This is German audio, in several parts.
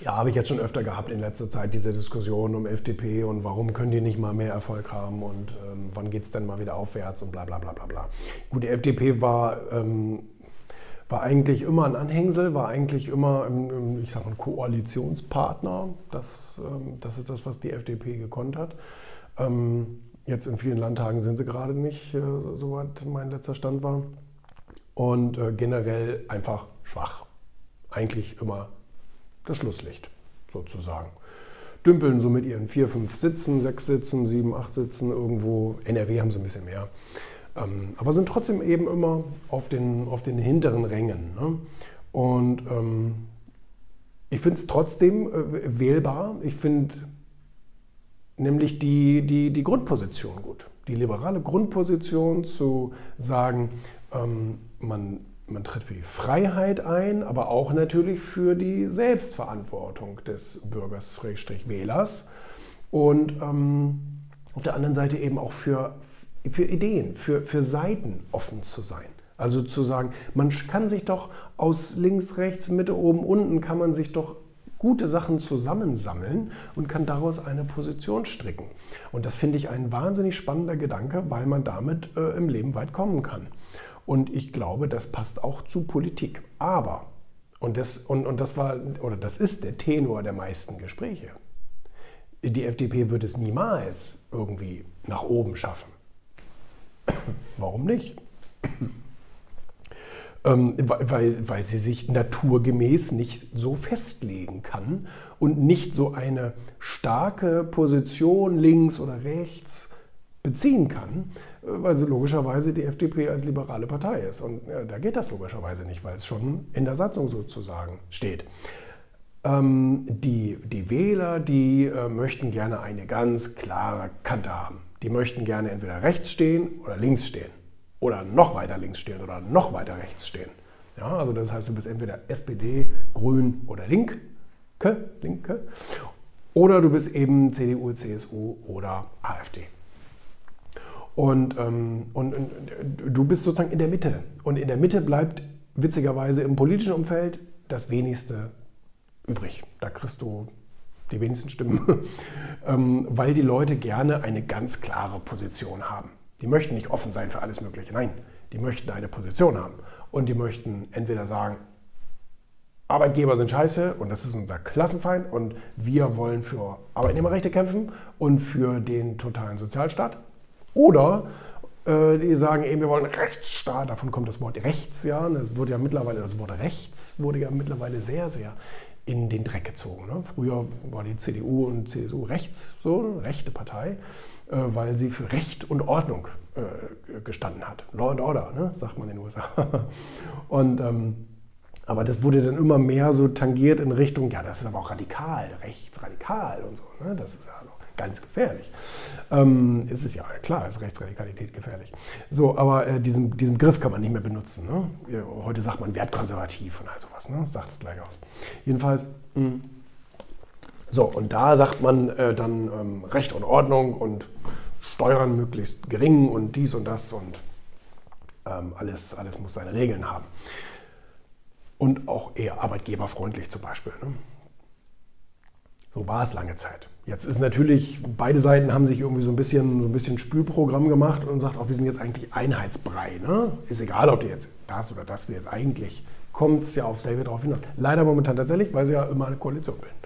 Ja, habe ich jetzt schon öfter gehabt in letzter Zeit, diese Diskussion um FDP und warum können die nicht mal mehr Erfolg haben und ähm, wann geht es denn mal wieder aufwärts und bla bla bla bla bla. Gut, die FDP war, ähm, war eigentlich immer ein Anhängsel, war eigentlich immer, ich sag mal, ein Koalitionspartner. Das, ähm, das ist das, was die FDP gekonnt hat. Ähm, jetzt in vielen Landtagen sind sie gerade nicht, äh, soweit mein letzter Stand war. Und äh, generell einfach schwach. Eigentlich immer das Schlusslicht sozusagen. Dümpeln so mit ihren vier, fünf Sitzen, sechs Sitzen, sieben, acht Sitzen irgendwo. NRW haben sie ein bisschen mehr. Ähm, aber sind trotzdem eben immer auf den, auf den hinteren Rängen. Ne? Und ähm, ich finde es trotzdem äh, wählbar. Ich finde nämlich die, die, die Grundposition gut. Die liberale Grundposition zu sagen, ähm, man man tritt für die Freiheit ein, aber auch natürlich für die Selbstverantwortung des Bürgers, Wählers. Und ähm, auf der anderen Seite eben auch für, für Ideen, für, für Seiten offen zu sein. Also zu sagen, man kann sich doch aus links, rechts, Mitte, oben, unten, kann man sich doch gute Sachen zusammensammeln und kann daraus eine Position stricken. Und das finde ich ein wahnsinnig spannender Gedanke, weil man damit äh, im Leben weit kommen kann. Und ich glaube, das passt auch zu Politik. Aber, und das, und, und das war, oder das ist der Tenor der meisten Gespräche. Die FDP wird es niemals irgendwie nach oben schaffen. Warum nicht? Ähm, weil, weil sie sich naturgemäß nicht so festlegen kann und nicht so eine starke Position links oder rechts beziehen kann, weil sie logischerweise die FDP als liberale Partei ist. Und ja, da geht das logischerweise nicht, weil es schon in der Satzung sozusagen steht. Ähm, die, die Wähler, die äh, möchten gerne eine ganz klare Kante haben. Die möchten gerne entweder rechts stehen oder links stehen. Oder noch weiter links stehen oder noch weiter rechts stehen. Ja, also das heißt, du bist entweder SPD, Grün oder Linke, Linke. Oder du bist eben CDU, CSU oder AfD. Und, ähm, und, und, du bist sozusagen in der Mitte. Und in der Mitte bleibt witzigerweise im politischen Umfeld das wenigste übrig. Da kriegst du die wenigsten Stimmen, ähm, weil die Leute gerne eine ganz klare Position haben. Die möchten nicht offen sein für alles Mögliche. Nein, die möchten eine Position haben. Und die möchten entweder sagen, Arbeitgeber sind scheiße und das ist unser Klassenfeind und wir wollen für Arbeitnehmerrechte kämpfen und für den totalen Sozialstaat. Oder äh, die sagen eben, wir wollen Rechtsstaat, davon kommt das Wort rechts, ja. Das wurde ja mittlerweile, das Wort rechts wurde ja mittlerweile sehr, sehr in den Dreck gezogen. Ne? Früher war die CDU und CSU rechts, so eine rechte Partei, äh, weil sie für Recht und Ordnung äh, gestanden hat. Law and Order, ne? sagt man in den USA. und ähm, aber das wurde dann immer mehr so tangiert in Richtung, ja, das ist aber auch radikal, rechtsradikal und so. Ne? Das ist ja ganz gefährlich. Ähm, ist es ja, klar, ist Rechtsradikalität gefährlich. So, aber äh, diesen, diesen Begriff kann man nicht mehr benutzen. Ne? Heute sagt man wertkonservativ und all sowas, ne? sagt es gleich aus. Jedenfalls, mh. Hm. so, und da sagt man äh, dann ähm, Recht und Ordnung und Steuern möglichst gering und dies und das und ähm, alles, alles muss seine Regeln haben. Und auch eher arbeitgeberfreundlich zum Beispiel. Ne? So war es lange Zeit. Jetzt ist natürlich, beide Seiten haben sich irgendwie so ein bisschen, so ein bisschen Spülprogramm gemacht und sagt auch, wir sind jetzt eigentlich Einheitsbrei. Ne? Ist egal, ob du jetzt das oder das jetzt eigentlich kommt es ja auf selbe drauf hinaus. Leider momentan tatsächlich, weil sie ja immer eine Koalition bilden.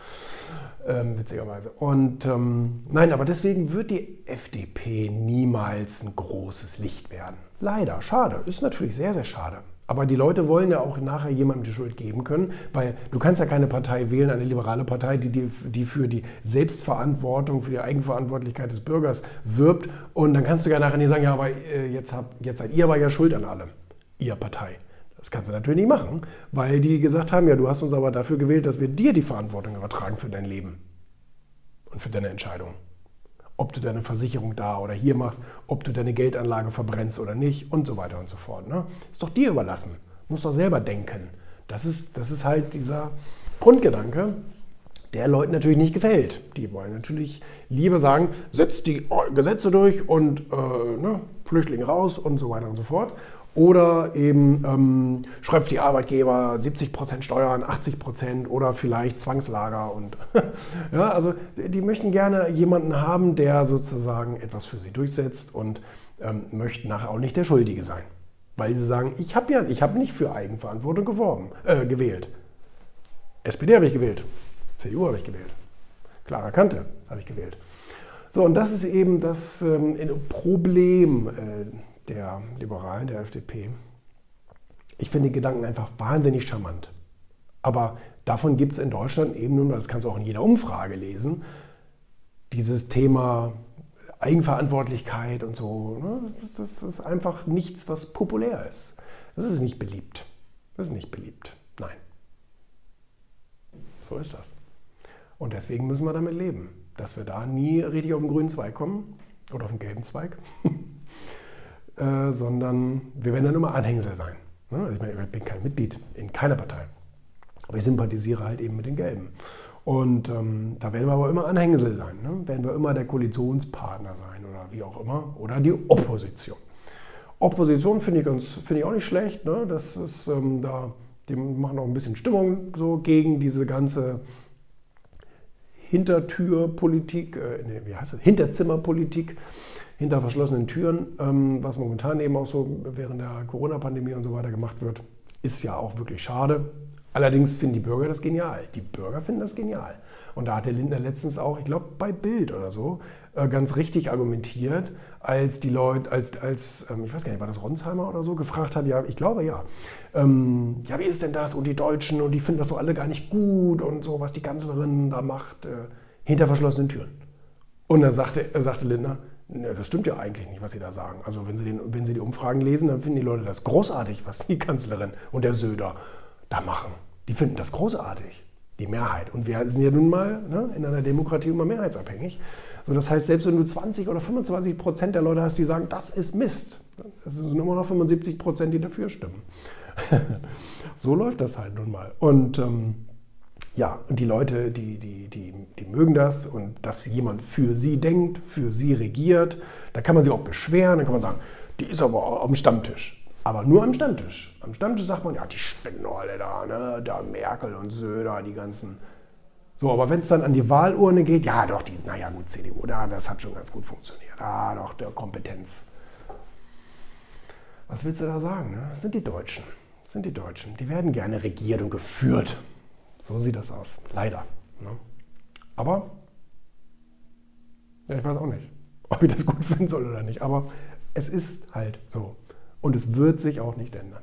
Ähm, witzigerweise. Und ähm, nein, aber deswegen wird die FDP niemals ein großes Licht werden. Leider, schade. Ist natürlich sehr, sehr schade. Aber die Leute wollen ja auch nachher jemandem die Schuld geben können, weil du kannst ja keine Partei wählen, eine liberale Partei, die, die, die für die Selbstverantwortung, für die Eigenverantwortlichkeit des Bürgers wirbt. Und dann kannst du ja nachher nicht sagen, ja, aber äh, jetzt, hab, jetzt seid ihr aber ja schuld an allem, ihr Partei. Das kannst du natürlich nicht machen, weil die gesagt haben, ja, du hast uns aber dafür gewählt, dass wir dir die Verantwortung übertragen für dein Leben und für deine Entscheidungen ob du deine Versicherung da oder hier machst, ob du deine Geldanlage verbrennst oder nicht und so weiter und so fort. Ne? Ist doch dir überlassen. Musst doch selber denken. Das ist, das ist halt dieser Grundgedanke, der Leuten natürlich nicht gefällt. Die wollen natürlich lieber sagen, setzt die Gesetze durch und äh, ne, Flüchtlinge raus und so weiter und so fort. Oder eben ähm, schreibt die Arbeitgeber 70% Steuern, 80% oder vielleicht Zwangslager. Und ja, also die möchten gerne jemanden haben, der sozusagen etwas für sie durchsetzt und ähm, möchten nachher auch nicht der Schuldige sein. Weil sie sagen, ich habe ja, ich habe nicht für Eigenverantwortung geworben, äh, gewählt. SPD habe ich gewählt, CDU habe ich gewählt, Clara Kante habe ich gewählt. So, und das ist eben das ähm, Problem äh, der Liberalen, der FDP. Ich finde den Gedanken einfach wahnsinnig charmant. Aber davon gibt es in Deutschland eben nun, das kannst du auch in jeder Umfrage lesen, dieses Thema Eigenverantwortlichkeit und so. Ne? Das ist einfach nichts, was populär ist. Das ist nicht beliebt. Das ist nicht beliebt. Nein. So ist das. Und deswegen müssen wir damit leben dass wir da nie richtig auf den grünen Zweig kommen oder auf den gelben Zweig, äh, sondern wir werden dann immer Anhängsel sein. Ne? Also ich, meine, ich bin kein Mitglied in keiner Partei, aber ich sympathisiere halt eben mit den Gelben. Und ähm, da werden wir aber immer Anhängsel sein, ne? werden wir immer der Koalitionspartner sein oder wie auch immer, oder die Opposition. Opposition finde ich, find ich auch nicht schlecht. Ne? Das ist ähm, da, die machen auch ein bisschen Stimmung so gegen diese ganze Hintertürpolitik, äh, nee, wie heißt das? Hinterzimmerpolitik, hinter verschlossenen Türen, ähm, was momentan eben auch so während der Corona-Pandemie und so weiter gemacht wird, ist ja auch wirklich schade. Allerdings finden die Bürger das genial. Die Bürger finden das genial. Und da hat der Lindner letztens auch, ich glaube bei Bild oder so, ganz richtig argumentiert, als die Leute, als, als ähm, ich weiß gar nicht, war das Ronsheimer oder so, gefragt hat, ja, ich glaube ja, ähm, ja, wie ist denn das und die Deutschen und die finden das doch alle gar nicht gut und so, was die Kanzlerin da macht, äh, hinter verschlossenen Türen. Und dann sagte, sagte Lindner, Ne, das stimmt ja eigentlich nicht, was Sie da sagen. Also wenn Sie, den, wenn Sie die Umfragen lesen, dann finden die Leute das großartig, was die Kanzlerin und der Söder da machen. Die finden das großartig die Mehrheit. Und wir sind ja nun mal ne, in einer Demokratie immer mehrheitsabhängig. So, das heißt, selbst wenn du 20 oder 25 Prozent der Leute hast, die sagen, das ist Mist, das sind immer noch 75 Prozent, die dafür stimmen. so läuft das halt nun mal. Und ähm, ja, und die Leute, die, die, die, die mögen das und dass jemand für sie denkt, für sie regiert. Da kann man sich auch beschweren, dann kann man sagen, die ist aber dem Stammtisch. Aber nur am Stammtisch. Am Stammtisch sagt man, ja, die spinnen alle da, ne? Da Merkel und Söder, die ganzen. So, aber wenn es dann an die Wahlurne geht, ja doch, die, naja gut, CDU, da, das hat schon ganz gut funktioniert. Ah, doch, der Kompetenz. Was willst du da sagen? Ne? Das sind die Deutschen. Das sind die Deutschen. Die werden gerne regiert und geführt. So sieht das aus. Leider. Ne? Aber, ja, ich weiß auch nicht, ob ich das gut finden soll oder nicht. Aber es ist halt so. Und es wird sich auch nicht ändern.